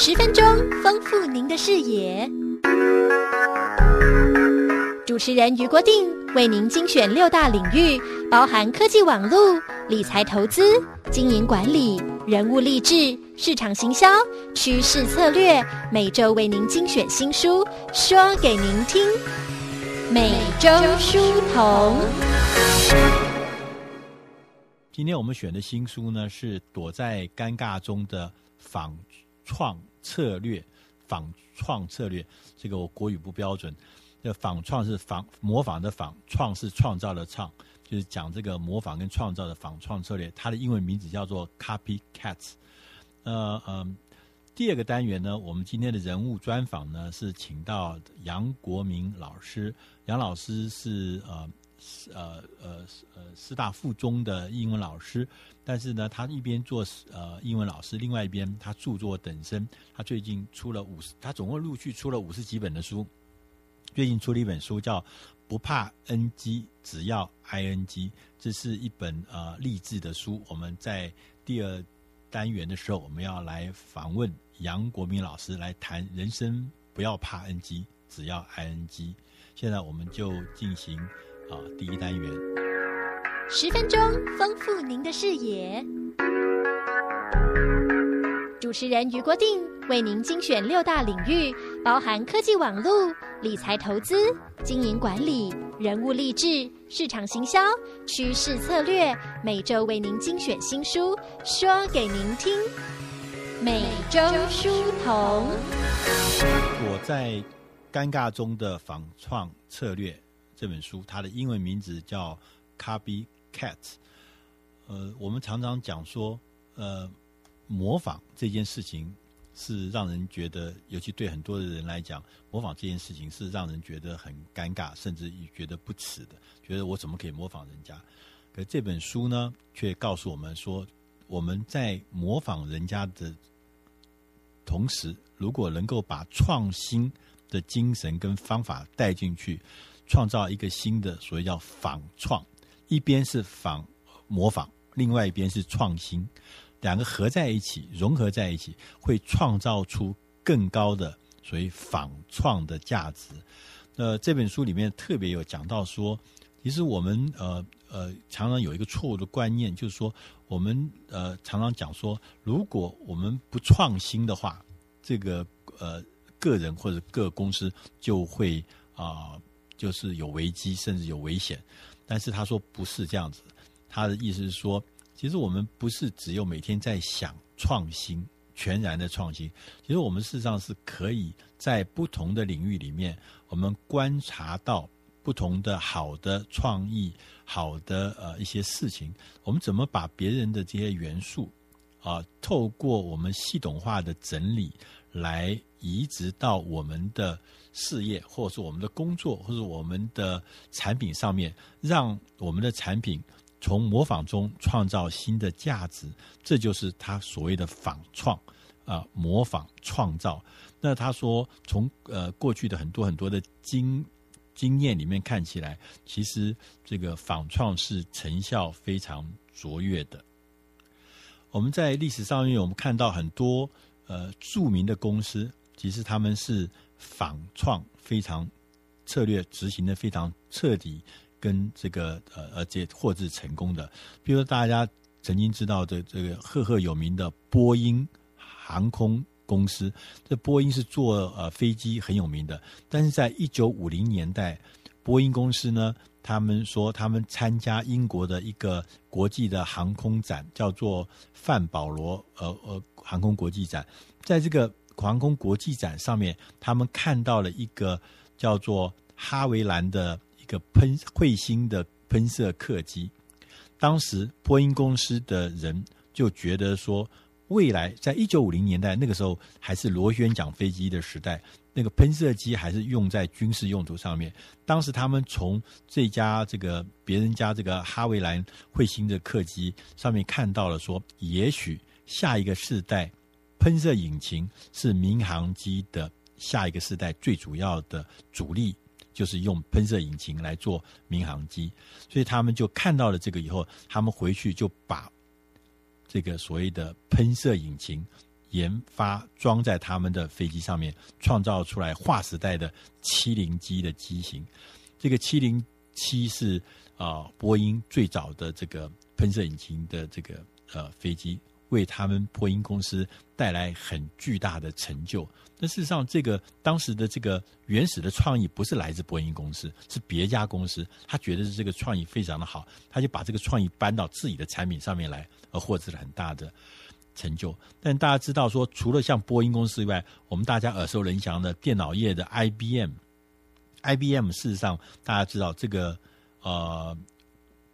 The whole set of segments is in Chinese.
十分钟，丰富您的视野。主持人于国定为您精选六大领域，包含科技网络、理财投资、经营管理、人物励志、市场行销、趋势策略，每周为您精选新书，说给您听。每周书童。今天我们选的新书呢，是《躲在尴尬中的仿创策略》。仿创策略，这个我国语不标准。这仿创是仿模仿的仿，创是创造的创，就是讲这个模仿跟创造的仿创策略。它的英文名字叫做 Copycats。呃嗯，第二个单元呢，我们今天的人物专访呢是请到杨国明老师。杨老师是呃。呃呃呃，师大附中的英文老师，但是呢，他一边做呃英文老师，另外一边他著作等身。他最近出了五十，他总共陆续出了五十几本的书。最近出了一本书叫《不怕 NG，只要 ING》，这是一本呃励志的书。我们在第二单元的时候，我们要来访问杨国明老师，来谈人生不要怕 NG，只要 ING。现在我们就进行。啊，第一单元，十分钟丰富您的视野。主持人于国定为您精选六大领域，包含科技网络、理财投资、经营管理、人物励志、市场行销、趋势策略，每周为您精选新书，说给您听。每周书童，我在尴尬中的防创策略。这本书它的英文名字叫《Copycat》。呃，我们常常讲说，呃，模仿这件事情是让人觉得，尤其对很多的人来讲，模仿这件事情是让人觉得很尴尬，甚至于觉得不耻的，觉得我怎么可以模仿人家？可这本书呢，却告诉我们说，我们在模仿人家的同时，如果能够把创新的精神跟方法带进去。创造一个新的，所谓叫仿创，一边是仿模仿，另外一边是创新，两个合在一起，融合在一起，会创造出更高的所谓仿创的价值。呃，这本书里面特别有讲到说，其实我们呃呃常常有一个错误的观念，就是说我们呃常常讲说，如果我们不创新的话，这个呃个人或者各公司就会啊。就是有危机，甚至有危险，但是他说不是这样子。他的意思是说，其实我们不是只有每天在想创新，全然的创新。其实我们事实上是可以在不同的领域里面，我们观察到不同的好的创意、好的呃一些事情。我们怎么把别人的这些元素啊、透过我们系统化的整理来移植到我们的。事业，或者是我们的工作，或者我们的产品上面，让我们的产品从模仿中创造新的价值，这就是他所谓的仿创啊、模仿创造。那他说，从呃过去的很多很多的经经验里面看起来，其实这个仿创是成效非常卓越的。我们在历史上面，我们看到很多呃著名的公司，其实他们是。仿创非常策略执行的非常彻底，跟这个呃而且获致成功的，比如说大家曾经知道的这个赫赫有名的波音航空公司，这波音是做呃飞机很有名的，但是在一九五零年代，波音公司呢，他们说他们参加英国的一个国际的航空展，叫做范保罗呃呃航空国际展，在这个。航空国际展上面，他们看到了一个叫做哈维兰的一个喷彗星的喷射客机。当时波音公司的人就觉得说，未来在一九五零年代那个时候还是螺旋桨飞机的时代，那个喷射机还是用在军事用途上面。当时他们从这家这个别人家这个哈维兰彗星的客机上面看到了说，也许下一个世代。喷射引擎是民航机的下一个世代最主要的主力，就是用喷射引擎来做民航机，所以他们就看到了这个以后，他们回去就把这个所谓的喷射引擎研发装在他们的飞机上面，创造出来划时代的七零机的机型。这个七零七是啊、波音最早的这个喷射引擎的这个呃飞机，为他们波音公司带来很巨大的成就。那事实上，这个当时的这个原始的创意不是来自波音公司，是别家公司。他觉得是这个创意非常的好，他就把这个创意搬到自己的产品上面来，而获得了很大的。成就，但大家知道说，除了像波音公司以外，我们大家耳熟能详的电脑业的 IBM，IBM 事实上大家知道这个呃，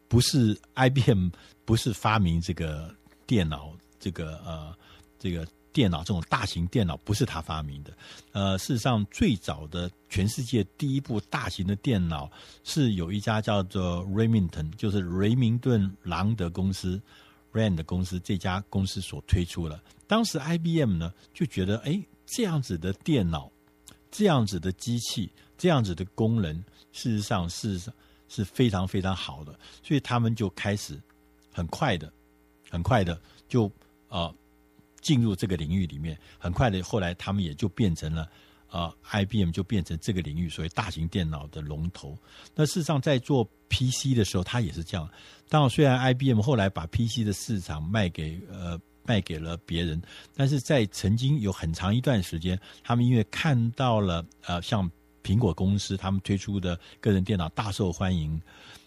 不是 IBM 不是发明这个电脑，这个呃这个电脑这种大型电脑不是他发明的，呃，事实上最早的全世界第一部大型的电脑是有一家叫做 Remington，就是雷明顿朗德公司。Rand 公司这家公司所推出的，当时 IBM 呢就觉得，哎，这样子的电脑，这样子的机器，这样子的功能，事实上是是非常非常好的，所以他们就开始很快的、很快的就呃进入这个领域里面，很快的后来他们也就变成了。啊、呃、IBM 就变成这个领域所谓大型电脑的龙头。那事实上，在做 PC 的时候，它也是这样。当然，虽然 IBM 后来把 PC 的市场卖给呃卖给了别人，但是在曾经有很长一段时间，他们因为看到了呃像苹果公司他们推出的个人电脑大受欢迎，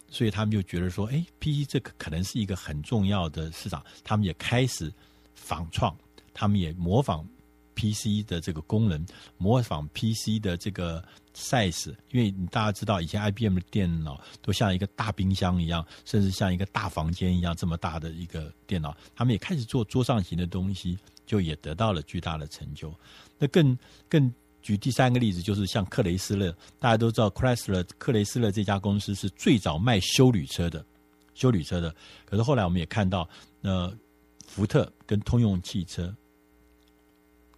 所以他们就觉得说，哎，PC 这个可能是一个很重要的市场。他们也开始仿创，他们也模仿。PC 的这个功能，模仿 PC 的这个 size，因为大家知道，以前 IBM 的电脑都像一个大冰箱一样，甚至像一个大房间一样这么大的一个电脑，他们也开始做桌上型的东西，就也得到了巨大的成就。那更更举第三个例子，就是像克雷斯勒，大家都知道，Chrysler 克雷斯勒这家公司是最早卖修旅车的，修旅车的。可是后来我们也看到，呃，福特跟通用汽车。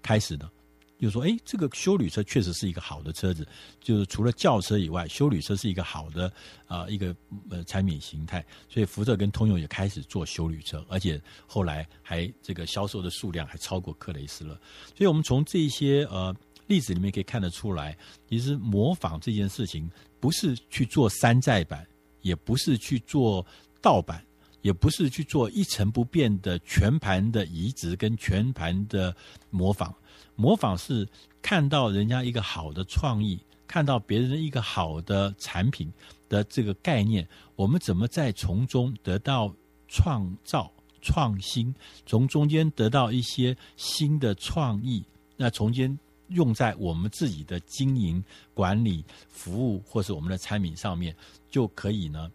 开始的，就说：“哎，这个休旅车确实是一个好的车子，就是除了轿车以外，休旅车是一个好的啊、一个呃产品形态。所以福特跟通用也开始做休旅车，而且后来还这个销售的数量还超过克雷斯勒。所以我们从这些呃例子里面可以看得出来，其实模仿这件事情不是去做山寨版，也不是去做盗版。”也不是去做一成不变的全盘的移植跟全盘的模仿，模仿是看到人家一个好的创意，看到别人一个好的产品的这个概念，我们怎么在从中得到创造创新，从中间得到一些新的创意，那从间用在我们自己的经营管理、服务或是我们的产品上面，就可以呢。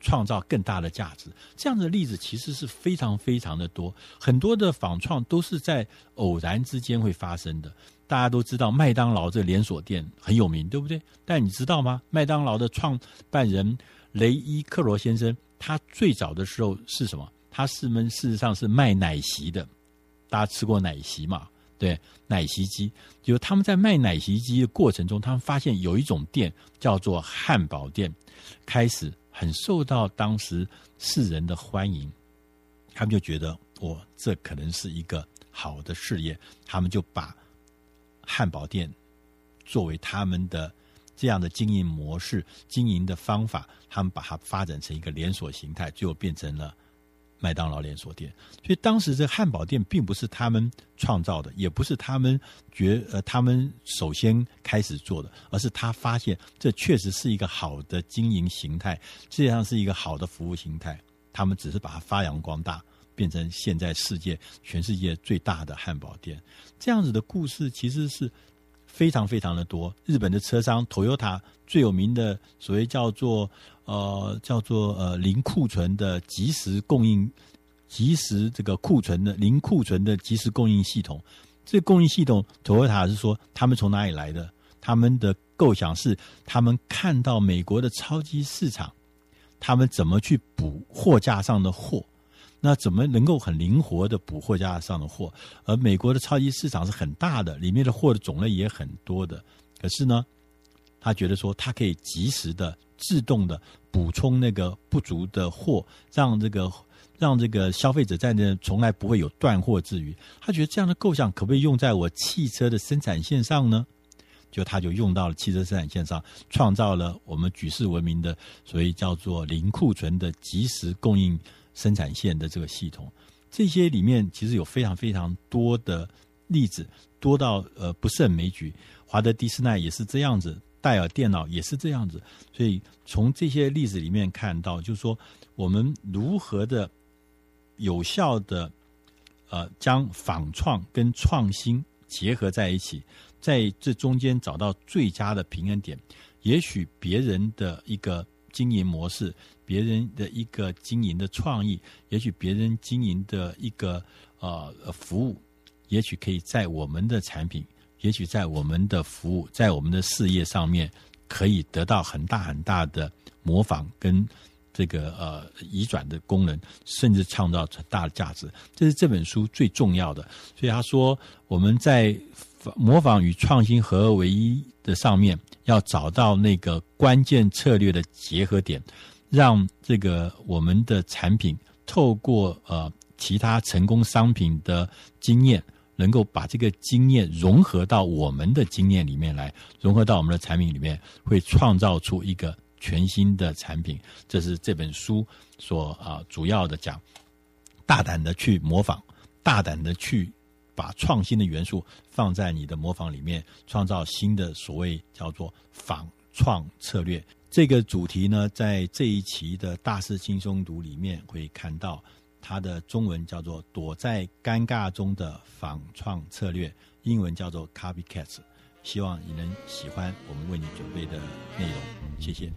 创造更大的价值，这样的例子其实是非常非常的多，很多的仿创都是在偶然之间会发生的。大家都知道麦当劳这连锁店很有名，对不对？但你知道吗？麦当劳的创办人雷伊克罗先生，他最早的时候是什么？他是们事实上是卖奶昔的。大家吃过奶昔嘛？对，奶昔机，就他们在卖奶昔机的过程中，他们发现有一种店叫做汉堡店，开始。很受到当时世人的欢迎，他们就觉得，我，这可能是一个好的事业，他们就把汉堡店作为他们的这样的经营模式、经营的方法，他们把它发展成一个连锁形态，最后变成了。麦当劳连锁店，所以当时这汉堡店并不是他们创造的，也不是他们觉呃他们首先开始做的，而是他发现这确实是一个好的经营形态，实际上是一个好的服务形态。他们只是把它发扬光大，变成现在世界全世界最大的汉堡店。这样子的故事其实是非常非常的多。日本的车商 Toyota 最有名的所谓叫做。呃，叫做呃零库存的即时供应，即时这个库存的零库存的即时供应系统。这个供应系统，Toyota 是说他们从哪里来的？他们的构想是他们看到美国的超级市场，他们怎么去补货架上的货？那怎么能够很灵活的补货架上的货？而美国的超级市场是很大的，里面的货的种类也很多的。可是呢，他觉得说他可以及时的。自动的补充那个不足的货，让这个让这个消费者在那从来不会有断货之余。他觉得这样的构想可不可以用在我汽车的生产线上呢？就他就用到了汽车生产线上，创造了我们举世闻名的所以叫做零库存的即时供应生产线的这个系统。这些里面其实有非常非常多的例子，多到呃不胜枚举。华德迪士尼也是这样子，戴尔电脑也是这样子。所以从这些例子里面看到，就是说我们如何的有效的呃将仿创跟创新结合在一起。在这中间找到最佳的平衡点，也许别人的一个经营模式，别人的一个经营的创意，也许别人经营的一个呃服务，也许可以在我们的产品，也许在我们的服务，在我们的事业上面，可以得到很大很大的模仿跟这个呃移转的功能，甚至创造很大的价值。这是这本书最重要的。所以他说我们在。模仿与创新合二为一的上面，要找到那个关键策略的结合点，让这个我们的产品透过呃其他成功商品的经验，能够把这个经验融合到我们的经验里面来，融合到我们的产品里面，会创造出一个全新的产品。这是这本书所啊、主要的讲，大胆的去模仿，大胆的去。把创新的元素放在你的模仿里面，创造新的所谓叫做仿创策略。这个主题呢，在这一期的大师轻松读里面会看到，它的中文叫做“躲在尴尬中的仿创策略”，英文叫做 “Copycats”。希望你能喜欢我们为你准备的内容，谢谢。